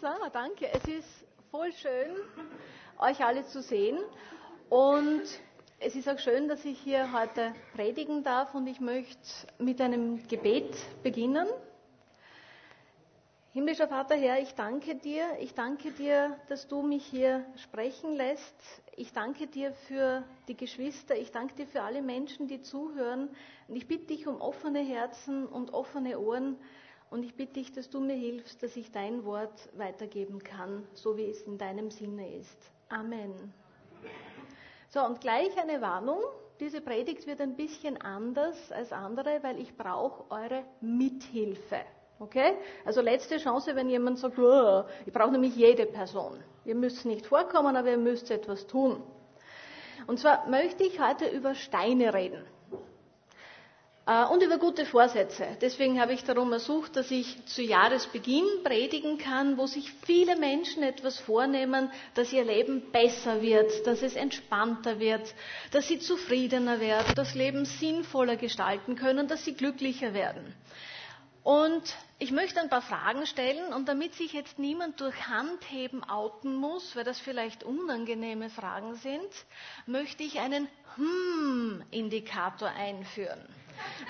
So, danke. Es ist voll schön, euch alle zu sehen. Und es ist auch schön, dass ich hier heute predigen darf. Und ich möchte mit einem Gebet beginnen. Himmlischer Vater Herr, ich danke dir. Ich danke dir, dass du mich hier sprechen lässt. Ich danke dir für die Geschwister. Ich danke dir für alle Menschen, die zuhören. Und ich bitte dich um offene Herzen und offene Ohren und ich bitte dich, dass du mir hilfst, dass ich dein Wort weitergeben kann, so wie es in deinem Sinne ist. Amen. So, und gleich eine Warnung. Diese Predigt wird ein bisschen anders als andere, weil ich brauche eure Mithilfe. Okay? Also letzte Chance, wenn jemand sagt, oh, ich brauche nämlich jede Person. Ihr müsst nicht vorkommen, aber ihr müsst etwas tun. Und zwar möchte ich heute über Steine reden. Äh, und über gute Vorsätze. Deswegen habe ich darum ersucht, dass ich zu Jahresbeginn predigen kann, wo sich viele Menschen etwas vornehmen, dass ihr Leben besser wird, dass es entspannter wird, dass sie zufriedener werden, das Leben sinnvoller gestalten können, dass sie glücklicher werden. Und ich möchte ein paar Fragen stellen und damit sich jetzt niemand durch Handheben outen muss, weil das vielleicht unangenehme Fragen sind, möchte ich einen Hm-Indikator einführen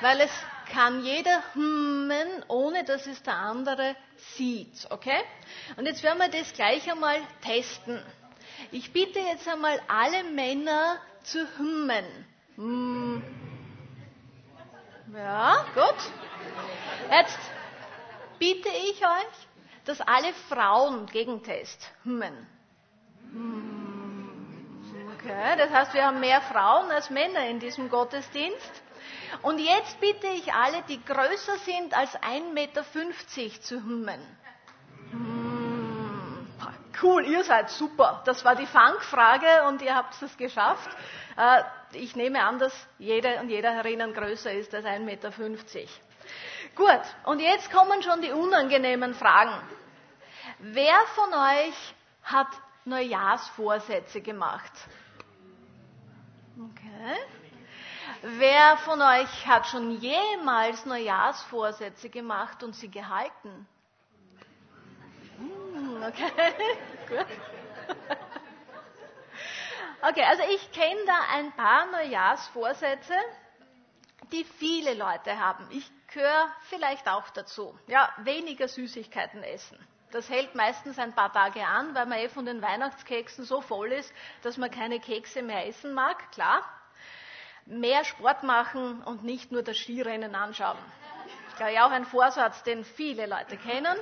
weil es kann jeder hummen, ohne dass es der andere sieht. Okay? Und jetzt werden wir das gleich einmal testen. Ich bitte jetzt einmal alle Männer zu hummen. Hm. Ja, gut. Jetzt bitte ich euch, dass alle Frauen Gegentest hummen. Hm. Okay, das heißt, wir haben mehr Frauen als Männer in diesem Gottesdienst. Und jetzt bitte ich alle, die größer sind als 1,50 Meter zu hummen. Hm, cool, ihr seid super. Das war die Fangfrage und ihr habt es geschafft. Äh, ich nehme an, dass jede und jeder herinnen größer ist als 1,50 Meter. Gut, und jetzt kommen schon die unangenehmen Fragen. Wer von euch hat Neujahrsvorsätze gemacht? Okay. Wer von euch hat schon jemals Neujahrsvorsätze gemacht und sie gehalten? Hm, okay, gut. Okay, also ich kenne da ein paar Neujahrsvorsätze, die viele Leute haben. Ich gehöre vielleicht auch dazu. Ja, weniger Süßigkeiten essen. Das hält meistens ein paar Tage an, weil man eh von den Weihnachtskeksen so voll ist, dass man keine Kekse mehr essen mag, klar mehr Sport machen und nicht nur das Skirennen anschauen. Ist, glaube ich, auch ein Vorsatz, den viele Leute kennen.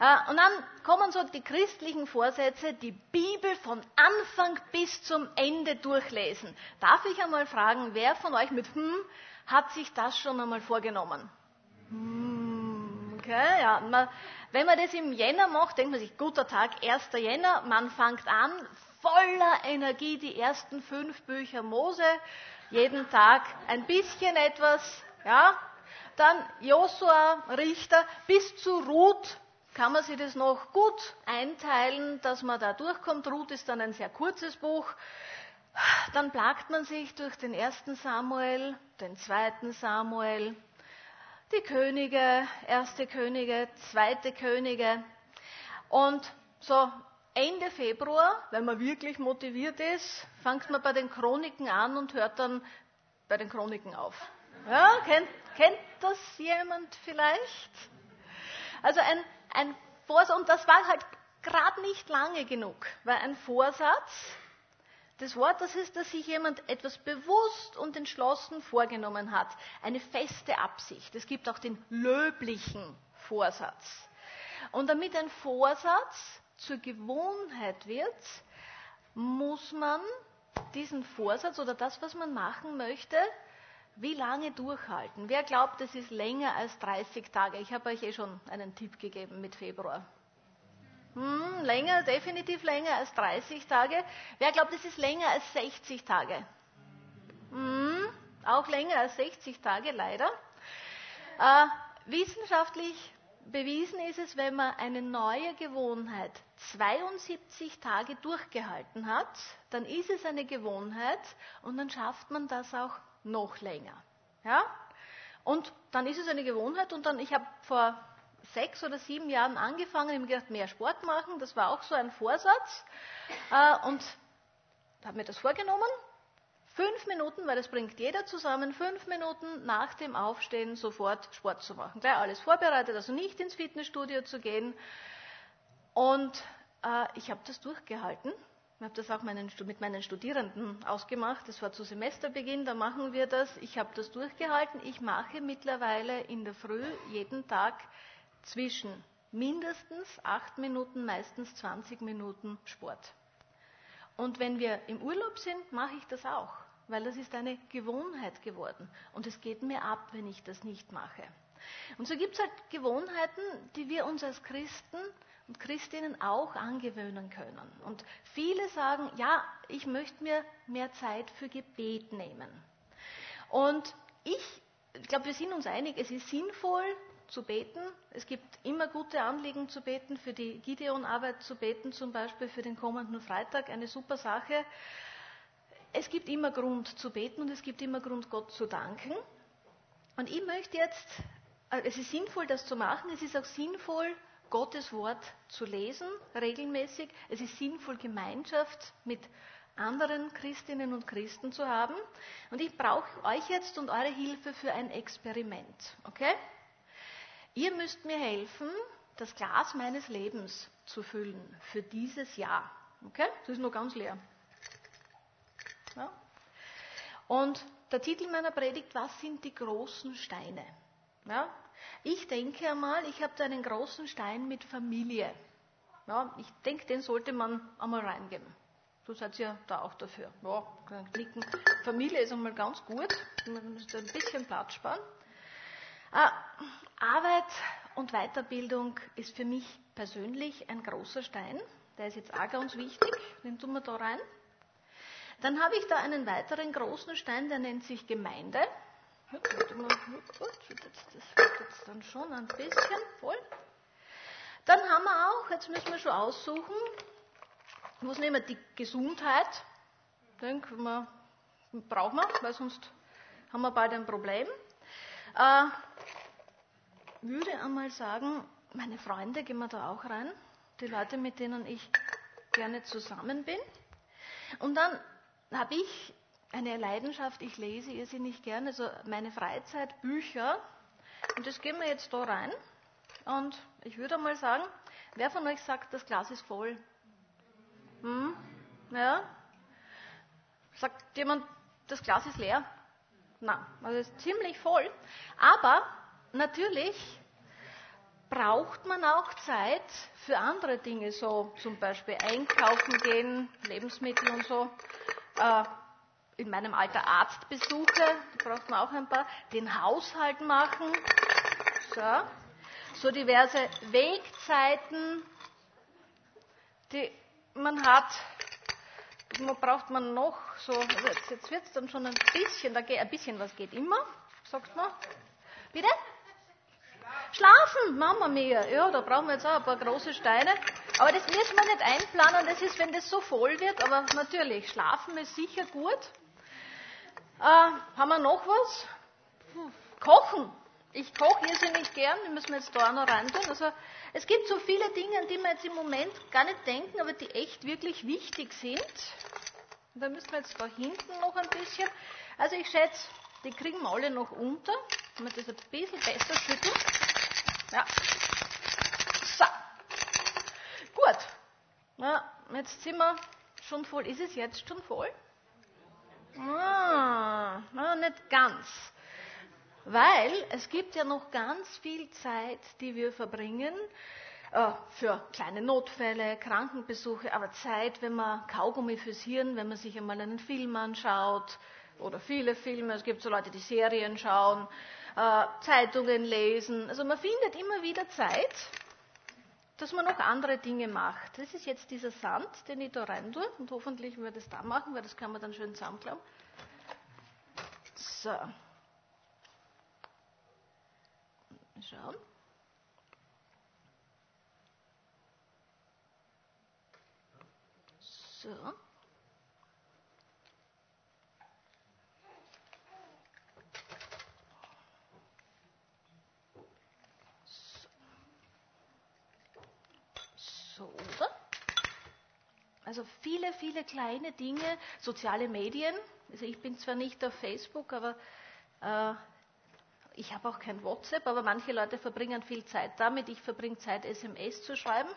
Äh, und dann kommen so die christlichen Vorsätze, die Bibel von Anfang bis zum Ende durchlesen. Darf ich einmal fragen, wer von euch mit hm hat sich das schon einmal vorgenommen? Hm, okay, ja. Wenn man das im Jänner macht, denkt man sich, guter Tag, 1. Jänner, man fängt an, voller Energie die ersten fünf Bücher Mose jeden Tag ein bisschen etwas, ja. Dann Josua, Richter, bis zu Ruth kann man sich das noch gut einteilen, dass man da durchkommt. Ruth ist dann ein sehr kurzes Buch. Dann plagt man sich durch den ersten Samuel, den zweiten Samuel, die Könige, erste Könige, zweite Könige. Und so Ende Februar, wenn man wirklich motiviert ist, fängt man bei den Chroniken an und hört dann bei den Chroniken auf. Ja, kennt, kennt das jemand vielleicht? Also ein, ein Vorsatz, und das war halt gerade nicht lange genug, weil ein Vorsatz, das Wort, das ist, dass sich jemand etwas bewusst und entschlossen vorgenommen hat. Eine feste Absicht. Es gibt auch den löblichen Vorsatz. Und damit ein Vorsatz zur Gewohnheit wird, muss man diesen Vorsatz oder das, was man machen möchte, wie lange durchhalten? Wer glaubt, es ist länger als 30 Tage? Ich habe euch eh schon einen Tipp gegeben mit Februar. Hm, länger, definitiv länger als 30 Tage. Wer glaubt, es ist länger als 60 Tage? Hm, auch länger als 60 Tage, leider. Äh, wissenschaftlich bewiesen ist es, wenn man eine neue Gewohnheit 72 Tage durchgehalten hat, dann ist es eine Gewohnheit und dann schafft man das auch noch länger. Ja? Und dann ist es eine Gewohnheit und dann, ich habe vor sechs oder sieben Jahren angefangen, ich habe gedacht, mehr Sport machen, das war auch so ein Vorsatz. Äh, und habe mir das vorgenommen. Fünf Minuten, weil das bringt jeder zusammen, fünf Minuten nach dem Aufstehen sofort Sport zu machen. Gleich alles vorbereitet, also nicht ins Fitnessstudio zu gehen. Und äh, ich habe das durchgehalten. Ich habe das auch meinen, mit meinen Studierenden ausgemacht. Das war zu Semesterbeginn, da machen wir das. Ich habe das durchgehalten. Ich mache mittlerweile in der Früh jeden Tag zwischen mindestens acht Minuten, meistens 20 Minuten Sport. Und wenn wir im Urlaub sind, mache ich das auch, weil das ist eine Gewohnheit geworden. Und es geht mir ab, wenn ich das nicht mache. Und so gibt es halt Gewohnheiten, die wir uns als Christen und Christinnen auch angewöhnen können. Und viele sagen, ja, ich möchte mir mehr Zeit für Gebet nehmen. Und ich, ich glaube, wir sind uns einig, es ist sinnvoll zu beten. Es gibt immer gute Anliegen zu beten, für die Gideon-Arbeit zu beten, zum Beispiel für den kommenden Freitag, eine super Sache. Es gibt immer Grund zu beten und es gibt immer Grund, Gott zu danken. Und ich möchte jetzt, äh, es ist sinnvoll, das zu machen, es ist auch sinnvoll, Gottes Wort zu lesen, regelmäßig. Es ist sinnvoll, Gemeinschaft mit anderen Christinnen und Christen zu haben. Und ich brauche euch jetzt und eure Hilfe für ein Experiment. Okay? Ihr müsst mir helfen, das Glas meines Lebens zu füllen für dieses Jahr. Okay? Das ist noch ganz leer. Ja? Und der Titel meiner Predigt, was sind die großen Steine? Ja? Ich denke einmal, ich habe da einen großen Stein mit Familie. Ja, ich denke, den sollte man einmal reingeben. Du seid ja da auch dafür. Ja, klicken. Familie ist einmal ganz gut. Man muss ein bisschen Platz sparen. Äh, Arbeit und Weiterbildung ist für mich persönlich ein großer Stein. Der ist jetzt auch ganz wichtig. Den tun wir da rein. Dann habe ich da einen weiteren großen Stein, der nennt sich Gemeinde. Das wird jetzt dann schon ein bisschen voll. Dann haben wir auch, jetzt müssen wir schon aussuchen, was nehmen wir? Die Gesundheit. Denke, wir, brauchen wir, weil sonst haben wir bald ein Problem. Äh, würde einmal sagen, meine Freunde gehen wir da auch rein, die Leute, mit denen ich gerne zusammen bin. Und dann habe ich eine Leidenschaft, ich lese irrsinnig gerne, also meine Freizeit, Bücher. Und das gehen wir jetzt da rein. Und ich würde mal sagen, wer von euch sagt, das Glas ist voll? Hm? Ja? Sagt jemand, das Glas ist leer? Nein, also es ist ziemlich voll. Aber natürlich braucht man auch Zeit für andere Dinge, so zum Beispiel einkaufen gehen, Lebensmittel und so. Äh, in meinem Alter Arztbesuche, da braucht man auch ein paar, den Haushalt machen, so, so diverse Wegzeiten, die man hat. Man braucht man noch so, jetzt, jetzt wird es dann schon ein bisschen, da geht, ein bisschen was geht immer, sagt man. Bitte? Schlafen, Mama mia. Ja, da brauchen wir jetzt auch ein paar große Steine. Aber das müssen wir nicht einplanen, das ist, wenn das so voll wird. Aber natürlich, schlafen ist sicher gut. Äh, haben wir noch was? Kochen. Ich koche irrsinnig gern, die müssen wir jetzt da auch noch rein tun. Also, es gibt so viele Dinge, an die wir jetzt im Moment gar nicht denken, aber die echt wirklich wichtig sind. Und da müssen wir jetzt da hinten noch ein bisschen. Also ich schätze, die kriegen wir alle noch unter. Wenn wir das ein bisschen besser schütteln. Ja. So. Gut. Ja, jetzt sind wir schon voll. Ist es jetzt schon voll? Ah, nicht ganz. Weil es gibt ja noch ganz viel Zeit, die wir verbringen äh, für kleine Notfälle, Krankenbesuche, aber Zeit, wenn man Kaugummi fürs Hirn, wenn man sich einmal einen Film anschaut oder viele Filme, es gibt so Leute, die Serien schauen, äh, Zeitungen lesen. Also man findet immer wieder Zeit, dass man noch andere Dinge macht. Das ist jetzt dieser Sand, den ich da rein tue und hoffentlich wird es da machen, weil das kann man dann schön zusammenklappen. So. Schauen. So, oder? Also viele, viele kleine Dinge, soziale Medien. Also ich bin zwar nicht auf Facebook, aber äh, ich habe auch kein WhatsApp, aber manche Leute verbringen viel Zeit damit. Ich verbringe Zeit, SMS zu schreiben.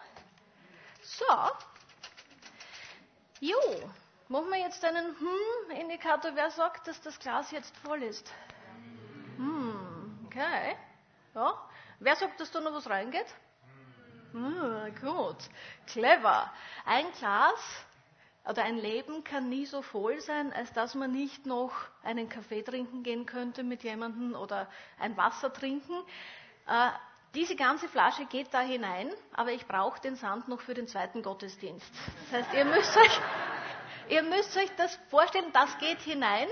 So. Jo, machen wir jetzt einen Hm-Indikator. Wer sagt, dass das Glas jetzt voll ist? Hm, okay. Ja. Wer sagt, dass da noch was reingeht? Hm, gut. Clever. Ein Glas oder ein Leben kann nie so voll sein, als dass man nicht noch einen Kaffee trinken gehen könnte mit jemandem oder ein Wasser trinken. Äh, diese ganze Flasche geht da hinein, aber ich brauche den Sand noch für den zweiten Gottesdienst. Das heißt, ihr müsst euch, ihr müsst euch das vorstellen, das geht hinein.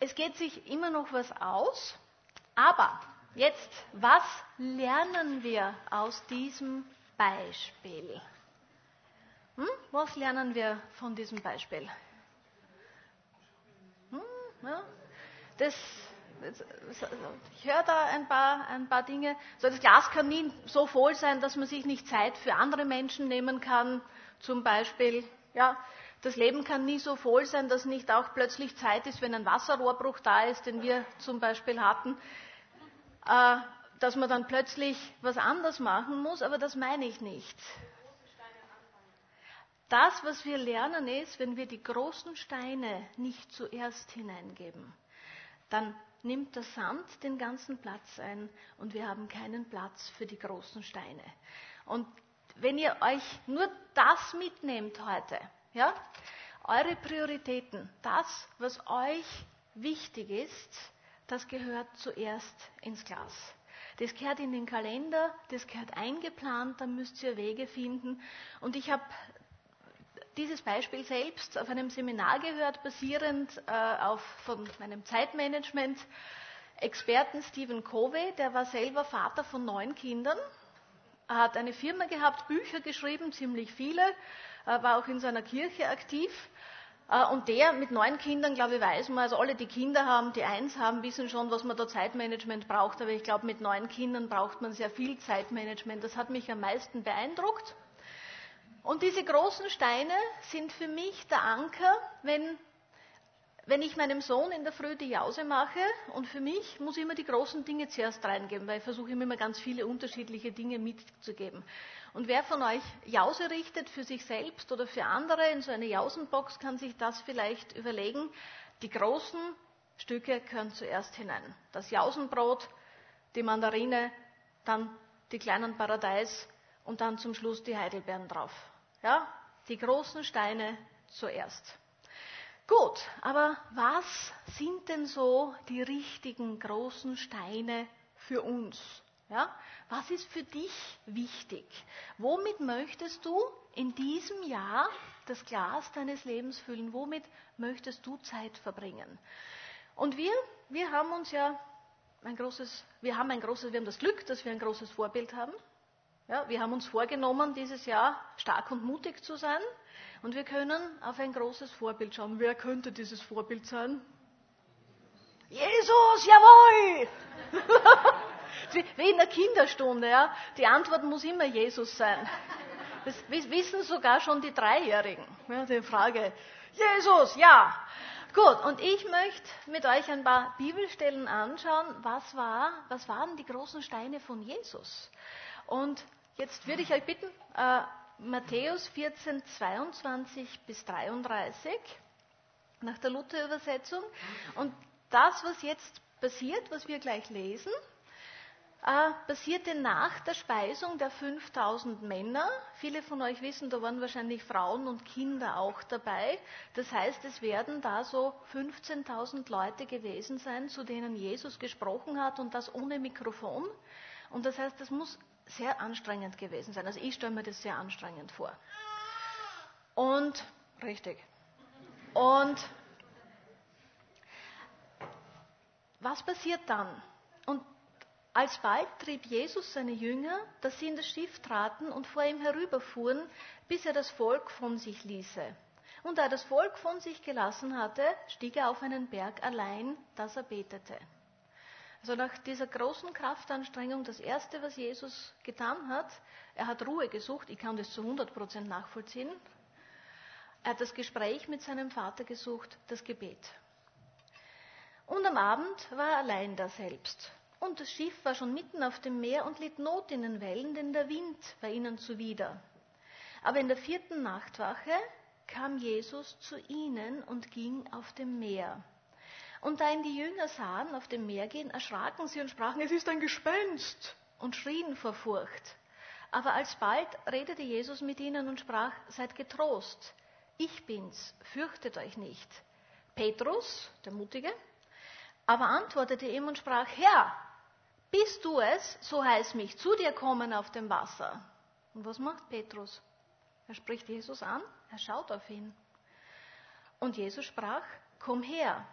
Es geht sich immer noch was aus, aber jetzt, was lernen wir aus diesem Beispiel? Hm? Was lernen wir von diesem Beispiel? Hm? Ja? Das, ich höre da ein paar, ein paar Dinge. So, das Glas kann nie so voll sein, dass man sich nicht Zeit für andere Menschen nehmen kann. Zum Beispiel, ja, das Leben kann nie so voll sein, dass nicht auch plötzlich Zeit ist, wenn ein Wasserrohrbruch da ist, den wir zum Beispiel hatten, dass man dann plötzlich was anders machen muss, aber das meine ich nicht. Das, was wir lernen, ist, wenn wir die großen Steine nicht zuerst hineingeben, dann nimmt der Sand den ganzen Platz ein und wir haben keinen Platz für die großen Steine. Und wenn ihr euch nur das mitnehmt heute, ja, eure Prioritäten, das, was euch wichtig ist, das gehört zuerst ins Glas. Das gehört in den Kalender, das gehört eingeplant, da müsst ihr Wege finden. Und ich habe dieses Beispiel selbst auf einem Seminar gehört, basierend äh, auf von meinem Zeitmanagement. Experten Stephen Covey, der war selber Vater von neun Kindern, er hat eine Firma gehabt, Bücher geschrieben, ziemlich viele, war auch in seiner Kirche aktiv. Äh, und der mit neun Kindern, glaube ich, weiß man, also alle, die Kinder haben, die eins haben, wissen schon, was man da Zeitmanagement braucht. Aber ich glaube, mit neun Kindern braucht man sehr viel Zeitmanagement. Das hat mich am meisten beeindruckt. Und diese großen Steine sind für mich der Anker, wenn, wenn ich meinem Sohn in der Früh die Jause mache. Und für mich muss ich immer die großen Dinge zuerst reingeben, weil ich versuche immer ganz viele unterschiedliche Dinge mitzugeben. Und wer von euch Jause richtet für sich selbst oder für andere in so eine Jausenbox, kann sich das vielleicht überlegen. Die großen Stücke gehören zuerst hinein. Das Jausenbrot, die Mandarine, dann die kleinen Paradeis und dann zum Schluss die Heidelbeeren drauf. Ja, die großen Steine zuerst. Gut, aber was sind denn so die richtigen großen Steine für uns? Ja, was ist für dich wichtig? Womit möchtest du in diesem Jahr das Glas deines Lebens füllen? Womit möchtest du Zeit verbringen? Und wir, wir haben uns ja ein großes, wir haben ein großes, wir haben das Glück, dass wir ein großes Vorbild haben. Ja, wir haben uns vorgenommen, dieses Jahr stark und mutig zu sein. Und wir können auf ein großes Vorbild schauen. Wer könnte dieses Vorbild sein? Jesus, jawohl! Wie in der Kinderstunde, ja. Die Antwort muss immer Jesus sein. Das wissen sogar schon die Dreijährigen. Ja, die Frage, Jesus, ja. Gut, und ich möchte mit euch ein paar Bibelstellen anschauen, was, war, was waren die großen Steine von Jesus. Und jetzt würde ich euch bitten, äh, Matthäus 14, 22 bis 33 nach der Luther-Übersetzung. Und das, was jetzt passiert, was wir gleich lesen, äh, passierte nach der Speisung der 5000 Männer. Viele von euch wissen, da waren wahrscheinlich Frauen und Kinder auch dabei. Das heißt, es werden da so 15.000 Leute gewesen sein, zu denen Jesus gesprochen hat und das ohne Mikrofon. Und das heißt, das muss sehr anstrengend gewesen sein. Also ich stelle mir das sehr anstrengend vor. Und, richtig. Und was passiert dann? Und alsbald trieb Jesus seine Jünger, dass sie in das Schiff traten und vor ihm herüberfuhren, bis er das Volk von sich ließe. Und da er das Volk von sich gelassen hatte, stieg er auf einen Berg allein, dass er betete. Also nach dieser großen Kraftanstrengung, das Erste, was Jesus getan hat, er hat Ruhe gesucht. Ich kann das zu 100 Prozent nachvollziehen. Er hat das Gespräch mit seinem Vater gesucht, das Gebet. Und am Abend war er allein da selbst. Und das Schiff war schon mitten auf dem Meer und litt Not in den Wellen, denn der Wind war ihnen zuwider. Aber in der vierten Nachtwache kam Jesus zu ihnen und ging auf dem Meer. Und da ihn die Jünger sahen auf dem Meer gehen, erschraken sie und sprachen, es ist ein Gespenst und schrien vor Furcht. Aber alsbald redete Jesus mit ihnen und sprach, seid getrost, ich bin's, fürchtet euch nicht. Petrus, der Mutige, aber antwortete ihm und sprach, Herr, bist du es, so heiß mich zu dir kommen auf dem Wasser. Und was macht Petrus? Er spricht Jesus an, er schaut auf ihn. Und Jesus sprach, komm her.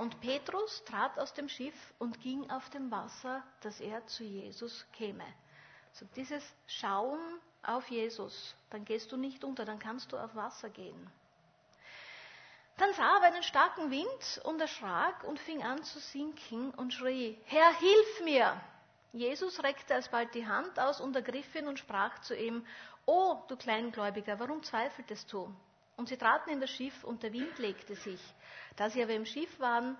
Und Petrus trat aus dem Schiff und ging auf dem Wasser, dass er zu Jesus käme. So dieses Schauen auf Jesus, dann gehst du nicht unter, dann kannst du auf Wasser gehen. Dann sah er aber einen starken Wind und erschrak und fing an zu sinken und schrie, Herr, hilf mir! Jesus reckte alsbald die Hand aus und ergriff ihn und sprach zu ihm, O du Kleingläubiger, warum zweifeltest du? Und sie traten in das Schiff und der Wind legte sich. Da sie aber im Schiff waren,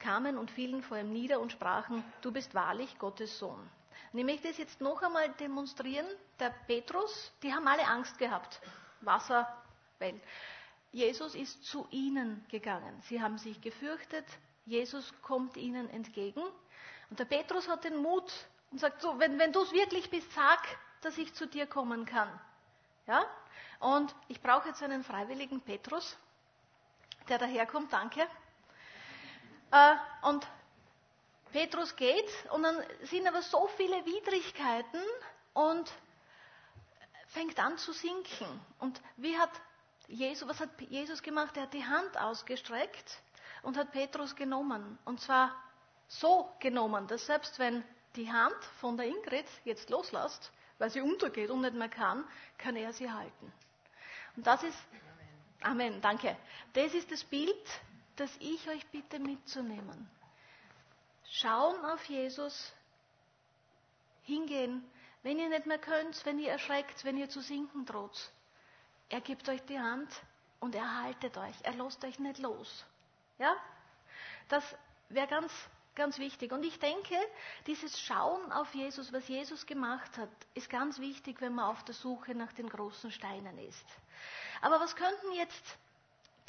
kamen und fielen vor ihm nieder und sprachen, du bist wahrlich Gottes Sohn. Und ich möchte das jetzt noch einmal demonstrieren. Der Petrus, die haben alle Angst gehabt. Wasser, weil Jesus ist zu ihnen gegangen. Sie haben sich gefürchtet. Jesus kommt ihnen entgegen. Und der Petrus hat den Mut und sagt so, wenn, wenn du es wirklich bist, sag, dass ich zu dir kommen kann. Ja? Und ich brauche jetzt einen freiwilligen Petrus, der daherkommt, danke. Äh, und Petrus geht und dann sind aber so viele Widrigkeiten und fängt an zu sinken. Und wie hat Jesus, was hat Jesus gemacht? Er hat die Hand ausgestreckt und hat Petrus genommen. Und zwar so genommen, dass selbst wenn die Hand von der Ingrid jetzt loslässt, weil sie untergeht und nicht mehr kann, kann er sie halten. Und das ist, Amen, danke. Das ist das Bild, das ich euch bitte mitzunehmen. Schauen auf Jesus, hingehen, wenn ihr nicht mehr könnt, wenn ihr erschreckt, wenn ihr zu sinken droht. Er gibt euch die Hand und er haltet euch. Er lässt euch nicht los. Ja? Das wäre ganz Ganz wichtig. Und ich denke, dieses Schauen auf Jesus, was Jesus gemacht hat, ist ganz wichtig, wenn man auf der Suche nach den großen Steinen ist. Aber was könnten jetzt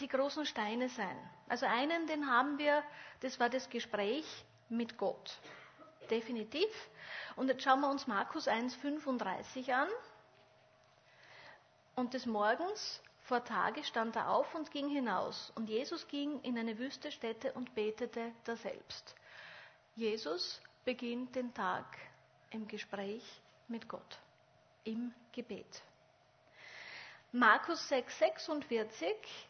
die großen Steine sein? Also einen, den haben wir, das war das Gespräch mit Gott. Definitiv. Und jetzt schauen wir uns Markus 1,35 an. Und des Morgens vor Tage stand er auf und ging hinaus. Und Jesus ging in eine wüste Stätte und betete daselbst. Jesus beginnt den Tag im Gespräch mit Gott, im Gebet. Markus 6, 46,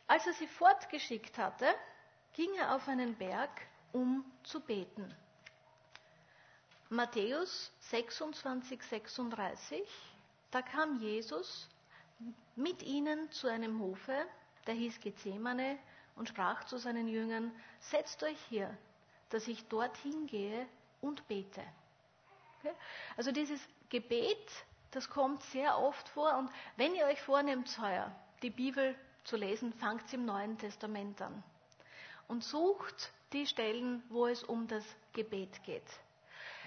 als er sie fortgeschickt hatte, ging er auf einen Berg, um zu beten. Matthäus 26, 36, da kam Jesus mit ihnen zu einem Hofe, der hieß Gethsemane, und sprach zu seinen Jüngern, setzt euch hier, dass ich dorthin gehe und bete. Okay? Also dieses Gebet, das kommt sehr oft vor. Und wenn ihr euch vornehmt, heuer die Bibel zu lesen, fangt im Neuen Testament an. Und sucht die Stellen, wo es um das Gebet geht.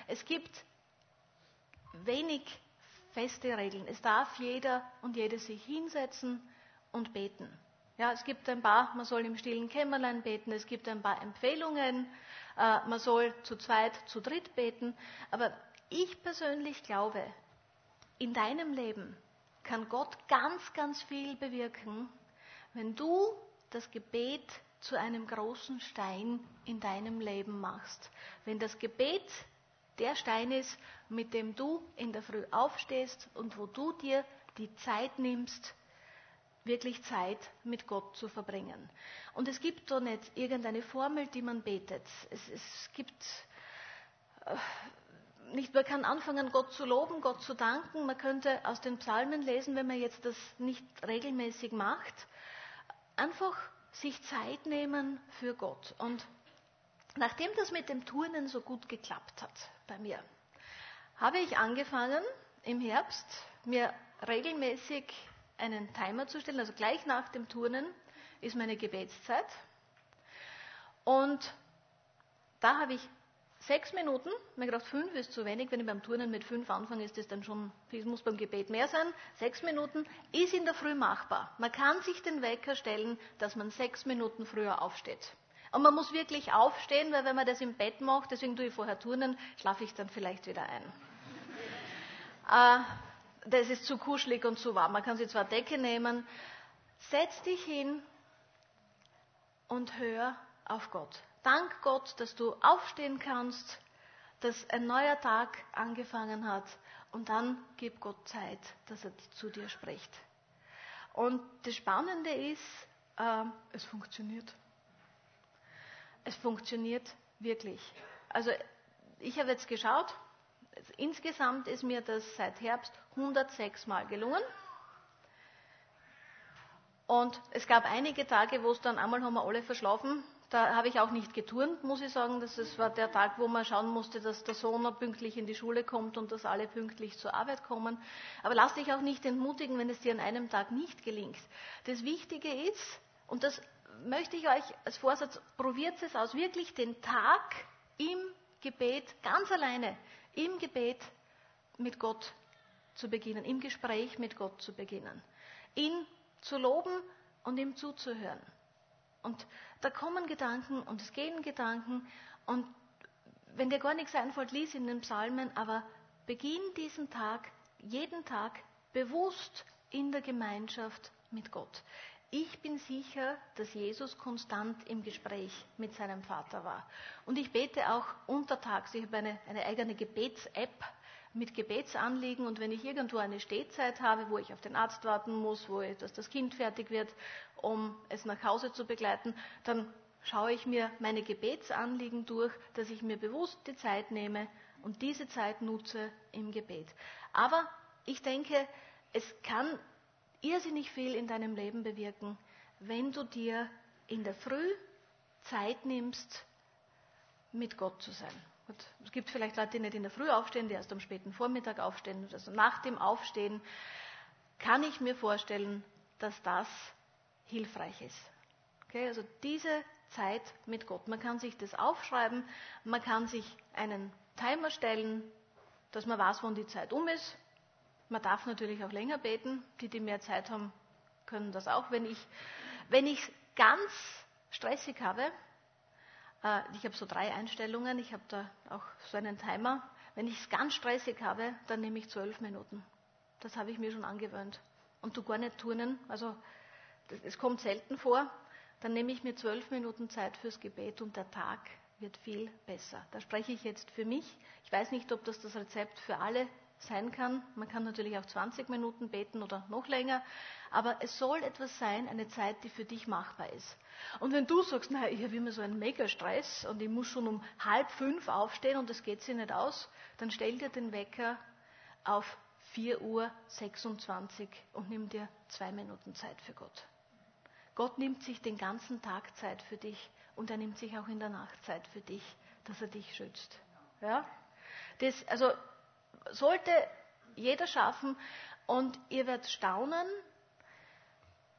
Es gibt wenig feste Regeln. Es darf jeder und jede sich hinsetzen und beten. Ja, es gibt ein paar, man soll im stillen Kämmerlein beten, es gibt ein paar Empfehlungen, man soll zu zweit, zu dritt beten. Aber ich persönlich glaube, in deinem Leben kann Gott ganz, ganz viel bewirken, wenn du das Gebet zu einem großen Stein in deinem Leben machst. Wenn das Gebet der Stein ist, mit dem du in der Früh aufstehst und wo du dir die Zeit nimmst, wirklich Zeit mit Gott zu verbringen. Und es gibt da nicht irgendeine Formel, die man betet. Es, es gibt äh, nicht, man kann anfangen, Gott zu loben, Gott zu danken. Man könnte aus den Psalmen lesen, wenn man jetzt das nicht regelmäßig macht. Einfach sich Zeit nehmen für Gott. Und Nachdem das mit dem Turnen so gut geklappt hat bei mir, habe ich angefangen im Herbst mir regelmäßig einen Timer zu stellen, also gleich nach dem Turnen ist meine Gebetszeit. Und da habe ich sechs Minuten, mir gedacht, fünf ist zu wenig, wenn ich beim Turnen mit fünf anfange, ist das dann schon, es muss beim Gebet mehr sein. Sechs Minuten ist in der Früh machbar. Man kann sich den Wecker stellen, dass man sechs Minuten früher aufsteht. Und man muss wirklich aufstehen, weil wenn man das im Bett macht, deswegen tue ich vorher Turnen, schlafe ich dann vielleicht wieder ein. äh, das ist zu kuschelig und zu warm. Man kann sich zwar Decke nehmen. Setz dich hin und hör auf Gott. Dank Gott, dass du aufstehen kannst, dass ein neuer Tag angefangen hat und dann gib Gott Zeit, dass er zu dir spricht. Und das Spannende ist, äh, es funktioniert. Es funktioniert wirklich. Also ich habe jetzt geschaut, insgesamt ist mir das seit Herbst 106 Mal gelungen. Und es gab einige Tage, wo es dann einmal haben wir alle verschlafen. Da habe ich auch nicht geturnt, muss ich sagen. Das war der Tag, wo man schauen musste, dass der Sohn noch pünktlich in die Schule kommt und dass alle pünktlich zur Arbeit kommen. Aber lass dich auch nicht entmutigen, wenn es dir an einem Tag nicht gelingt. Das Wichtige ist, und das möchte ich euch als Vorsatz, probiert es aus, wirklich den Tag im Gebet ganz alleine, im Gebet mit Gott zu beginnen, im Gespräch mit Gott zu beginnen, ihn zu loben und ihm zuzuhören. Und da kommen Gedanken und es gehen Gedanken und wenn dir gar nichts einfällt, lies in den Psalmen, aber beginn diesen Tag, jeden Tag bewusst in der Gemeinschaft mit Gott. Ich bin sicher, dass Jesus konstant im Gespräch mit seinem Vater war. Und ich bete auch untertags. Ich habe eine, eine eigene Gebets-App mit Gebetsanliegen und wenn ich irgendwo eine Stehzeit habe, wo ich auf den Arzt warten muss, wo ich, dass das Kind fertig wird, um es nach Hause zu begleiten, dann schaue ich mir meine Gebetsanliegen durch, dass ich mir bewusst die Zeit nehme und diese Zeit nutze im Gebet. Aber ich denke, es kann irrsinnig viel in deinem Leben bewirken, wenn du dir in der Früh Zeit nimmst, mit Gott zu sein. es gibt vielleicht Leute, die nicht in der Früh aufstehen, die erst am späten Vormittag aufstehen. Also nach dem Aufstehen kann ich mir vorstellen, dass das hilfreich ist. Okay, also diese Zeit mit Gott. Man kann sich das aufschreiben, man kann sich einen Timer stellen, dass man weiß, wann die Zeit um ist. Man darf natürlich auch länger beten. Die, die mehr Zeit haben, können das auch. Wenn ich wenn ganz stressig habe, äh, ich habe so drei Einstellungen, ich habe da auch so einen Timer. Wenn ich es ganz stressig habe, dann nehme ich zwölf Minuten. Das habe ich mir schon angewöhnt. Und du gar nicht turnen, also es kommt selten vor. Dann nehme ich mir zwölf Minuten Zeit fürs Gebet und der Tag wird viel besser. Da spreche ich jetzt für mich. Ich weiß nicht, ob das das Rezept für alle sein kann. Man kann natürlich auch 20 Minuten beten oder noch länger, aber es soll etwas sein, eine Zeit, die für dich machbar ist. Und wenn du sagst, naja, ich habe immer so einen Mega-Stress und ich muss schon um halb fünf aufstehen und das geht sich nicht aus, dann stell dir den Wecker auf 4 Uhr 26 und nimm dir zwei Minuten Zeit für Gott. Gott nimmt sich den ganzen Tag Zeit für dich und er nimmt sich auch in der Nacht Zeit für dich, dass er dich schützt. Ja? Das, also sollte jeder schaffen und ihr werdet staunen,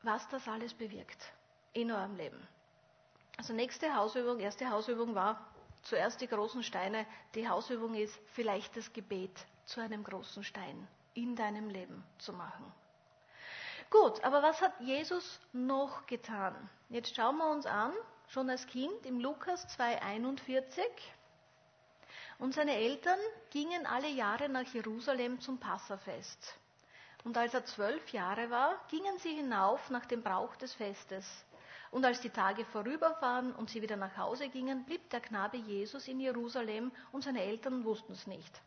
was das alles bewirkt in eurem Leben. Also nächste Hausübung, erste Hausübung war zuerst die großen Steine. Die Hausübung ist vielleicht das Gebet zu einem großen Stein in deinem Leben zu machen. Gut, aber was hat Jesus noch getan? Jetzt schauen wir uns an, schon als Kind im Lukas 2,41. Und seine Eltern gingen alle Jahre nach Jerusalem zum Passafest. Und als er zwölf Jahre war, gingen sie hinauf nach dem Brauch des Festes. Und als die Tage vorüber waren und sie wieder nach Hause gingen, blieb der Knabe Jesus in Jerusalem und seine Eltern wussten es nicht.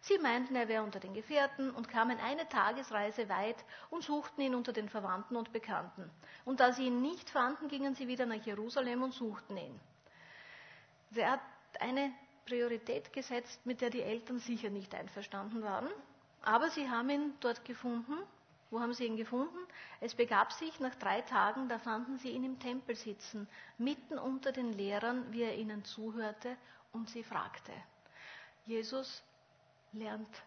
Sie meinten, er wäre unter den Gefährten und kamen eine Tagesreise weit und suchten ihn unter den Verwandten und Bekannten. Und da sie ihn nicht fanden, gingen sie wieder nach Jerusalem und suchten ihn. Er hat eine Priorität gesetzt, mit der die Eltern sicher nicht einverstanden waren. Aber sie haben ihn dort gefunden Wo haben sie ihn gefunden? Es begab sich nach drei Tagen, da fanden sie ihn im Tempel sitzen, mitten unter den Lehrern, wie er ihnen zuhörte, und sie fragte. Jesus lernt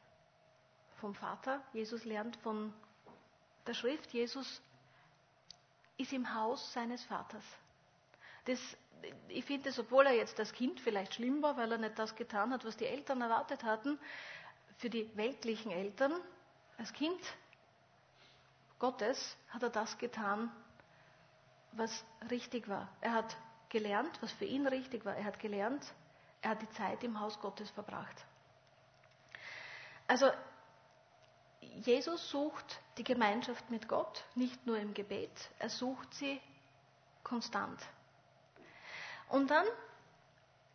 vom Vater, Jesus lernt von der Schrift, Jesus ist im Haus seines Vaters. Das, ich finde es, obwohl er jetzt das Kind vielleicht schlimm war, weil er nicht das getan hat, was die Eltern erwartet hatten, für die weltlichen Eltern, als Kind Gottes, hat er das getan, was richtig war. Er hat gelernt, was für ihn richtig war. Er hat gelernt, er hat die Zeit im Haus Gottes verbracht. Also Jesus sucht die Gemeinschaft mit Gott, nicht nur im Gebet, er sucht sie konstant. Und dann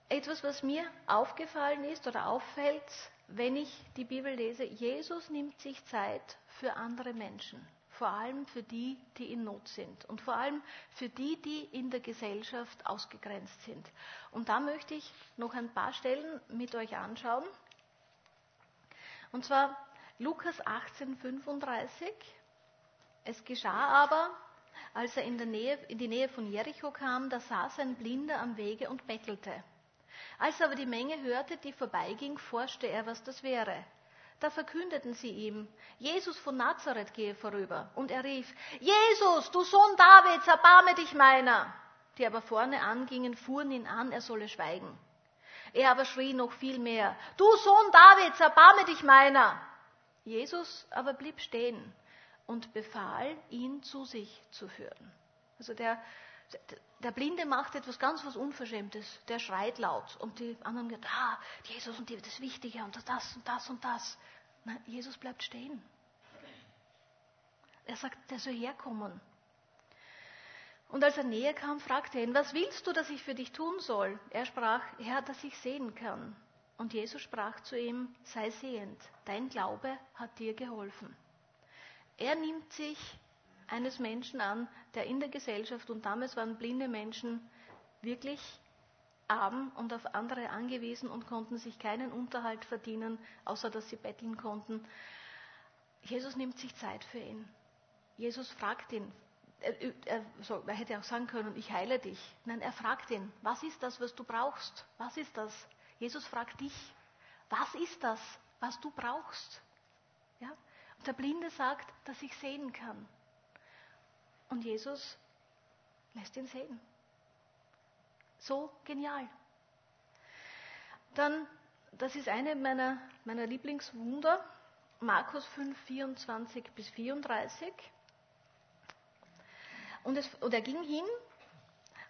etwas, was mir aufgefallen ist oder auffällt, wenn ich die Bibel lese, Jesus nimmt sich Zeit für andere Menschen, vor allem für die, die in Not sind und vor allem für die, die in der Gesellschaft ausgegrenzt sind. Und da möchte ich noch ein paar Stellen mit euch anschauen. Und zwar Lukas 18,35. Es geschah aber, als er in, Nähe, in die Nähe von Jericho kam, da saß ein Blinder am Wege und bettelte. Als aber die Menge hörte, die vorbeiging, forschte er, was das wäre. Da verkündeten sie ihm, Jesus von Nazareth gehe vorüber. Und er rief, Jesus, du Sohn Davids, erbarme dich meiner. Die aber vorne angingen, fuhren ihn an, er solle schweigen. Er aber schrie noch viel mehr, du Sohn Davids, erbarme dich meiner. Jesus aber blieb stehen und befahl, ihn zu sich zu führen. Also der, der Blinde macht etwas ganz was Unverschämtes. Der schreit laut und die anderen sagen, ah, Jesus und die, das Wichtige und das und das und das. Nein, Jesus bleibt stehen. Er sagt, der soll herkommen. Und als er näher kam, fragte er ihn, was willst du, dass ich für dich tun soll? Er sprach, Herr, dass ich sehen kann. Und Jesus sprach zu ihm, sei sehend, dein Glaube hat dir geholfen. Er nimmt sich eines Menschen an, der in der Gesellschaft, und damals waren blinde Menschen wirklich arm und auf andere angewiesen und konnten sich keinen Unterhalt verdienen, außer dass sie betteln konnten. Jesus nimmt sich Zeit für ihn. Jesus fragt ihn, er, er, er hätte auch sagen können, ich heile dich. Nein, er fragt ihn, was ist das, was du brauchst? Was ist das? Jesus fragt dich, was ist das, was du brauchst? Ja? Der Blinde sagt, dass ich sehen kann. Und Jesus lässt ihn sehen. So genial. Dann, das ist eine meiner, meiner Lieblingswunder, Markus 5, 24 bis 34. Und, es, und er ging hin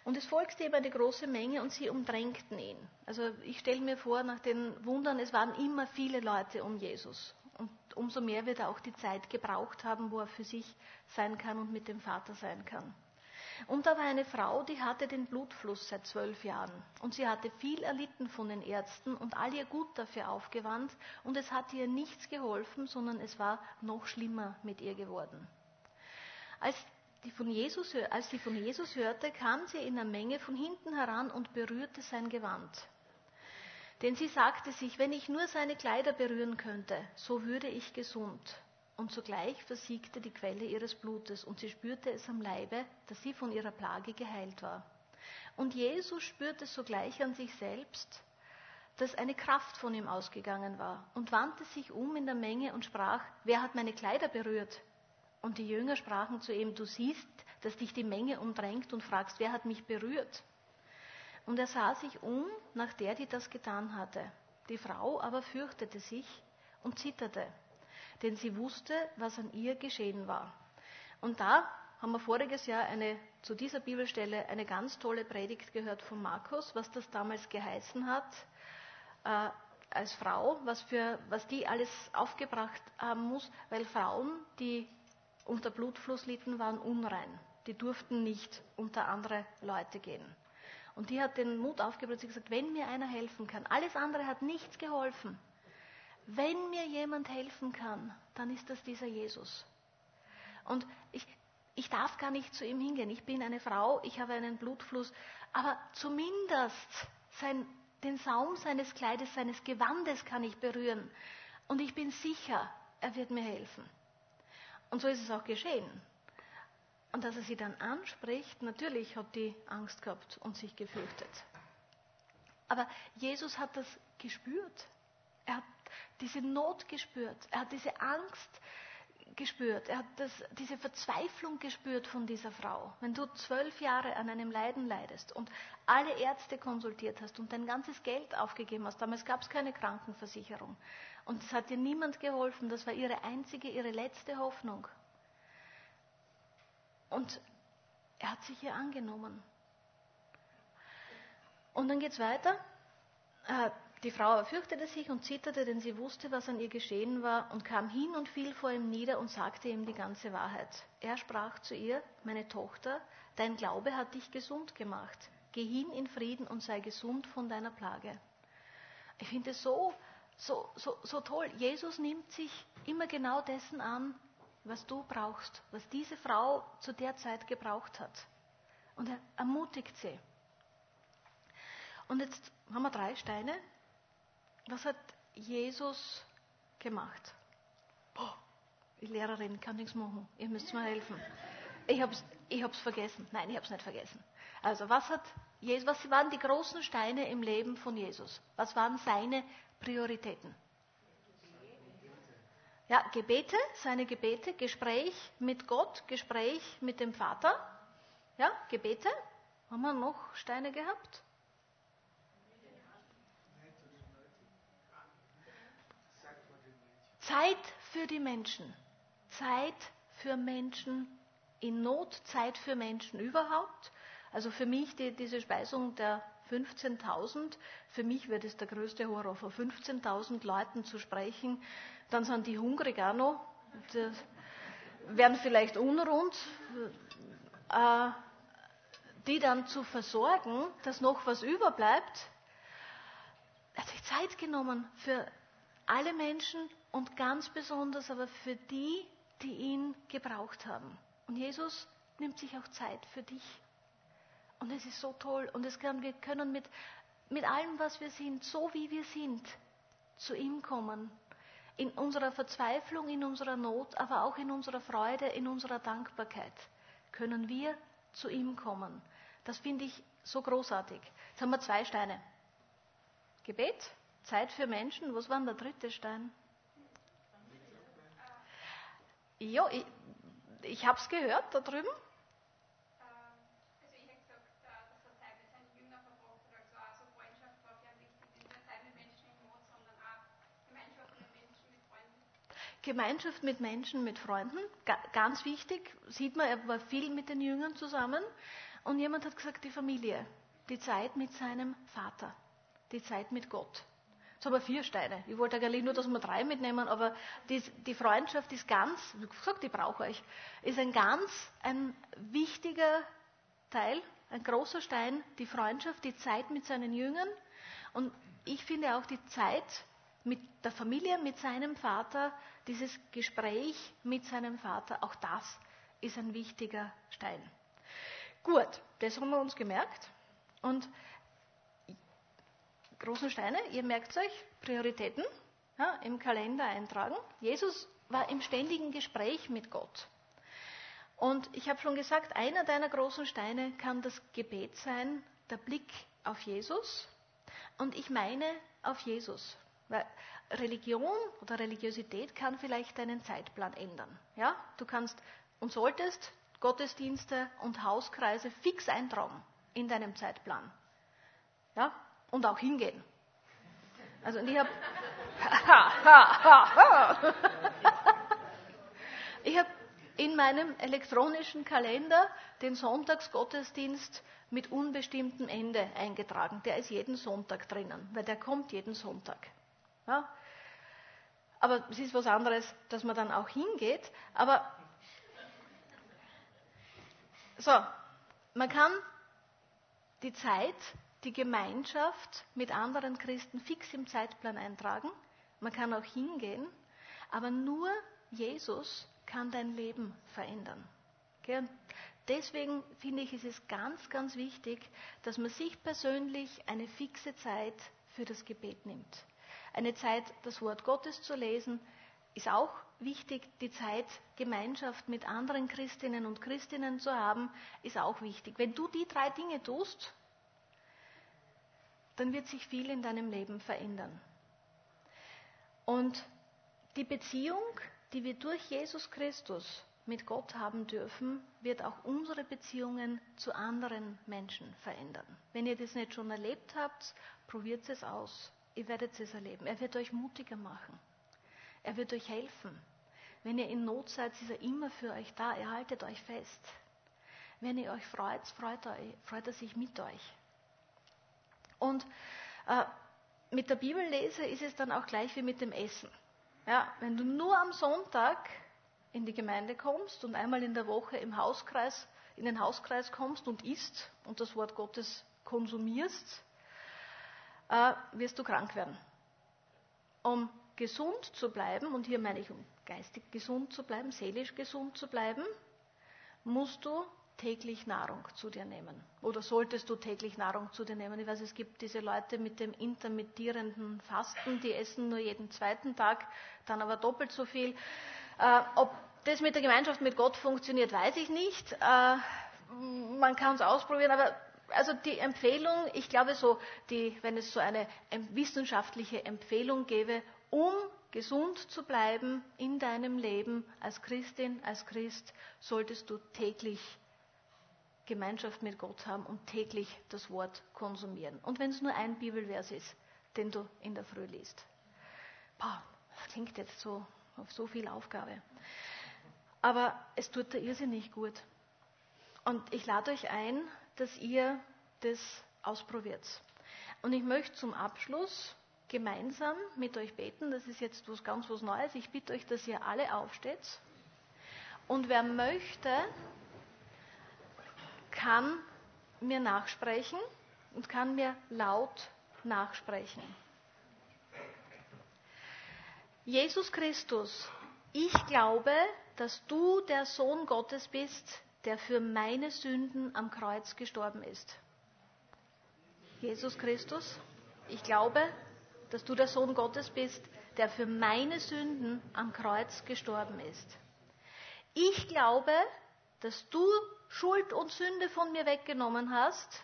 und es folgte ihm eine große Menge und sie umdrängten ihn. Also ich stelle mir vor, nach den Wundern, es waren immer viele Leute um Jesus. Und umso mehr wird er auch die Zeit gebraucht haben, wo er für sich sein kann und mit dem Vater sein kann. Und da war eine Frau, die hatte den Blutfluss seit zwölf Jahren. Und sie hatte viel erlitten von den Ärzten und all ihr Gut dafür aufgewandt. Und es hat ihr nichts geholfen, sondern es war noch schlimmer mit ihr geworden. Als, die von Jesus, als sie von Jesus hörte, kam sie in einer Menge von hinten heran und berührte sein Gewand. Denn sie sagte sich, wenn ich nur seine Kleider berühren könnte, so würde ich gesund. Und sogleich versiegte die Quelle ihres Blutes und sie spürte es am Leibe, dass sie von ihrer Plage geheilt war. Und Jesus spürte sogleich an sich selbst, dass eine Kraft von ihm ausgegangen war und wandte sich um in der Menge und sprach, wer hat meine Kleider berührt? Und die Jünger sprachen zu ihm, du siehst, dass dich die Menge umdrängt und fragst, wer hat mich berührt? Und er sah sich um nach der, die das getan hatte. Die Frau aber fürchtete sich und zitterte, denn sie wusste, was an ihr geschehen war. Und da haben wir voriges Jahr eine, zu dieser Bibelstelle eine ganz tolle Predigt gehört von Markus, was das damals geheißen hat, äh, als Frau, was, für, was die alles aufgebracht haben muss, weil Frauen, die unter Blutfluss litten, waren unrein. Die durften nicht unter andere Leute gehen. Und die hat den Mut aufgebracht und gesagt, wenn mir einer helfen kann, alles andere hat nichts geholfen. Wenn mir jemand helfen kann, dann ist das dieser Jesus. Und ich, ich darf gar nicht zu ihm hingehen. Ich bin eine Frau, ich habe einen Blutfluss, aber zumindest sein, den Saum seines Kleides, seines Gewandes kann ich berühren. Und ich bin sicher, er wird mir helfen. Und so ist es auch geschehen. Und dass er sie dann anspricht, natürlich hat die Angst gehabt und sich gefürchtet. Aber Jesus hat das gespürt. Er hat diese Not gespürt. Er hat diese Angst gespürt. Er hat das, diese Verzweiflung gespürt von dieser Frau. Wenn du zwölf Jahre an einem Leiden leidest und alle Ärzte konsultiert hast und dein ganzes Geld aufgegeben hast, damals gab es keine Krankenversicherung und es hat dir niemand geholfen, das war ihre einzige, ihre letzte Hoffnung. Und er hat sich ihr angenommen. Und dann geht es weiter. Äh, die Frau fürchtete sich und zitterte, denn sie wusste, was an ihr geschehen war, und kam hin und fiel vor ihm nieder und sagte ihm die ganze Wahrheit. Er sprach zu ihr, meine Tochter, dein Glaube hat dich gesund gemacht. Geh hin in Frieden und sei gesund von deiner Plage. Ich finde es so, so, so, so toll. Jesus nimmt sich immer genau dessen an, was du brauchst, was diese Frau zu der Zeit gebraucht hat. Und er ermutigt sie. Und jetzt haben wir drei Steine. Was hat Jesus gemacht? Boah, die Lehrerin kann nichts machen. Ihr müsst mir helfen. Ich habe es ich hab's vergessen. Nein, ich habe es nicht vergessen. Also, was, hat Jesus, was waren die großen Steine im Leben von Jesus? Was waren seine Prioritäten? Ja, Gebete, seine Gebete, Gespräch mit Gott, Gespräch mit dem Vater. Ja, Gebete. Haben wir noch Steine gehabt? Zeit für die Menschen. Zeit für Menschen in Not, Zeit für Menschen überhaupt. Also für mich die, diese Speisung der 15.000, für mich wird es der größte Horror, vor 15.000 Leuten zu sprechen. Dann sind die hungrig auch noch, die werden vielleicht unrund. Äh, die dann zu versorgen, dass noch was überbleibt. Er hat sich Zeit genommen für alle Menschen und ganz besonders aber für die, die ihn gebraucht haben. Und Jesus nimmt sich auch Zeit für dich. Und es ist so toll. Und es kann, wir können mit, mit allem, was wir sind, so wie wir sind, zu ihm kommen. In unserer Verzweiflung, in unserer Not, aber auch in unserer Freude, in unserer Dankbarkeit können wir zu ihm kommen. Das finde ich so großartig. Jetzt haben wir zwei Steine. Gebet, Zeit für Menschen. Was war denn der dritte Stein? Ja, ich, ich habe es gehört da drüben. Gemeinschaft mit Menschen, mit Freunden, ganz wichtig, sieht man, er war viel mit den Jüngern zusammen. Und jemand hat gesagt, die Familie, die Zeit mit seinem Vater, die Zeit mit Gott. Jetzt haben wir vier Steine. Ich wollte eigentlich nur, dass wir drei mitnehmen, aber die, die Freundschaft ist ganz, wie gesagt, ich brauche euch, ist ein ganz, ein wichtiger Teil, ein großer Stein, die Freundschaft, die Zeit mit seinen Jüngern. Und ich finde auch die Zeit mit der Familie, mit seinem Vater, dieses Gespräch mit seinem Vater, auch das ist ein wichtiger Stein. Gut, das haben wir uns gemerkt. Und großen Steine, ihr merkt euch, Prioritäten ja, im Kalender eintragen. Jesus war im ständigen Gespräch mit Gott. Und ich habe schon gesagt, einer deiner großen Steine kann das Gebet sein, der Blick auf Jesus. Und ich meine auf Jesus. Weil Religion oder Religiosität kann vielleicht deinen Zeitplan ändern. Ja? Du kannst und solltest Gottesdienste und Hauskreise fix eintragen in deinem Zeitplan. Ja? Und auch hingehen. Also ich habe ich habe in meinem elektronischen Kalender den Sonntagsgottesdienst mit unbestimmtem Ende eingetragen. Der ist jeden Sonntag drinnen, weil der kommt jeden Sonntag. Ja? Aber es ist was anderes, dass man dann auch hingeht. Aber so, man kann die Zeit, die Gemeinschaft mit anderen Christen fix im Zeitplan eintragen. Man kann auch hingehen, aber nur Jesus kann dein Leben verändern. Und deswegen finde ich, ist es ganz, ganz wichtig, dass man sich persönlich eine fixe Zeit für das Gebet nimmt eine Zeit, das Wort Gottes zu lesen, ist auch wichtig, die Zeit Gemeinschaft mit anderen Christinnen und Christinnen zu haben, ist auch wichtig. Wenn du die drei Dinge tust, dann wird sich viel in deinem Leben verändern. Und die Beziehung, die wir durch Jesus Christus mit Gott haben dürfen, wird auch unsere Beziehungen zu anderen Menschen verändern. Wenn ihr das nicht schon erlebt habt, probiert es aus. Ihr werdet es erleben. Er wird euch mutiger machen. Er wird euch helfen. Wenn ihr in Not seid, ist er immer für euch da. Er haltet euch fest. Wenn ihr euch freut, freut er, freut er sich mit euch. Und äh, mit der Bibellese ist es dann auch gleich wie mit dem Essen. Ja, wenn du nur am Sonntag in die Gemeinde kommst und einmal in der Woche im Hauskreis, in den Hauskreis kommst und isst und das Wort Gottes konsumierst, äh, wirst du krank werden. Um gesund zu bleiben, und hier meine ich, um geistig gesund zu bleiben, seelisch gesund zu bleiben, musst du täglich Nahrung zu dir nehmen. Oder solltest du täglich Nahrung zu dir nehmen? Ich weiß, es gibt diese Leute mit dem intermittierenden Fasten, die essen nur jeden zweiten Tag, dann aber doppelt so viel. Äh, ob das mit der Gemeinschaft mit Gott funktioniert, weiß ich nicht. Äh, man kann es ausprobieren, aber also die Empfehlung, ich glaube so, die, wenn es so eine wissenschaftliche Empfehlung gäbe, um gesund zu bleiben in deinem Leben als Christin, als Christ, solltest du täglich Gemeinschaft mit Gott haben und täglich das Wort konsumieren. Und wenn es nur ein Bibelvers ist, den du in der Früh liest. Boah, das klingt jetzt so auf so viel Aufgabe. Aber es tut dir irrsinnig gut. Und ich lade euch ein, dass ihr das ausprobiert. Und ich möchte zum Abschluss gemeinsam mit euch beten. Das ist jetzt was ganz was Neues. Ich bitte euch, dass ihr alle aufsteht. Und wer möchte, kann mir nachsprechen und kann mir laut nachsprechen. Jesus Christus, ich glaube, dass du der Sohn Gottes bist, der für meine Sünden am Kreuz gestorben ist. Jesus Christus, ich glaube, dass du der Sohn Gottes bist, der für meine Sünden am Kreuz gestorben ist. Ich glaube, dass du Schuld und Sünde von mir weggenommen hast.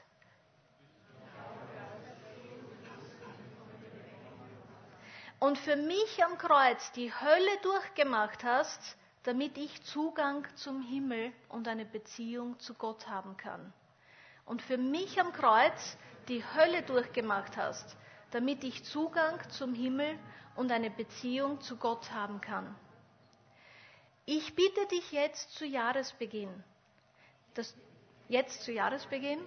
Und für mich am Kreuz die Hölle durchgemacht hast, damit ich Zugang zum Himmel und eine Beziehung zu Gott haben kann. Und für mich am Kreuz die Hölle durchgemacht hast, damit ich Zugang zum Himmel und eine Beziehung zu Gott haben kann. Ich bitte dich jetzt zu Jahresbeginn, dass, jetzt zu Jahresbeginn,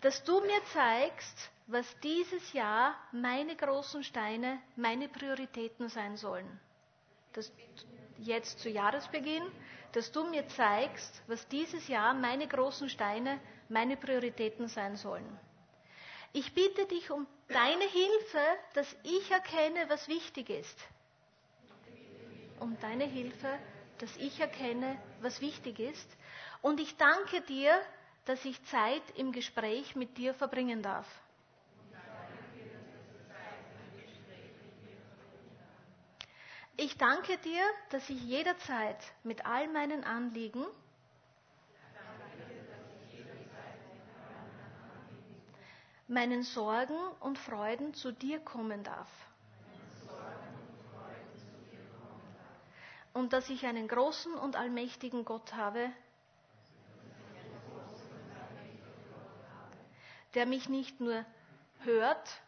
dass du mir zeigst, was dieses Jahr meine großen Steine, meine Prioritäten sein sollen. Das, jetzt zu Jahresbeginn, dass du mir zeigst, was dieses Jahr meine großen Steine, meine Prioritäten sein sollen. Ich bitte dich um deine Hilfe, dass ich erkenne, was wichtig ist. Um deine Hilfe, dass ich erkenne, was wichtig ist. Und ich danke dir, dass ich Zeit im Gespräch mit dir verbringen darf. Ich danke dir, dass ich jederzeit mit all meinen Anliegen meinen Sorgen und Freuden zu dir kommen darf. und dass ich einen großen und allmächtigen Gott habe, der mich nicht nur hört,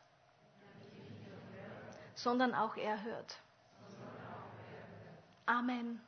sondern auch er hört. Amen.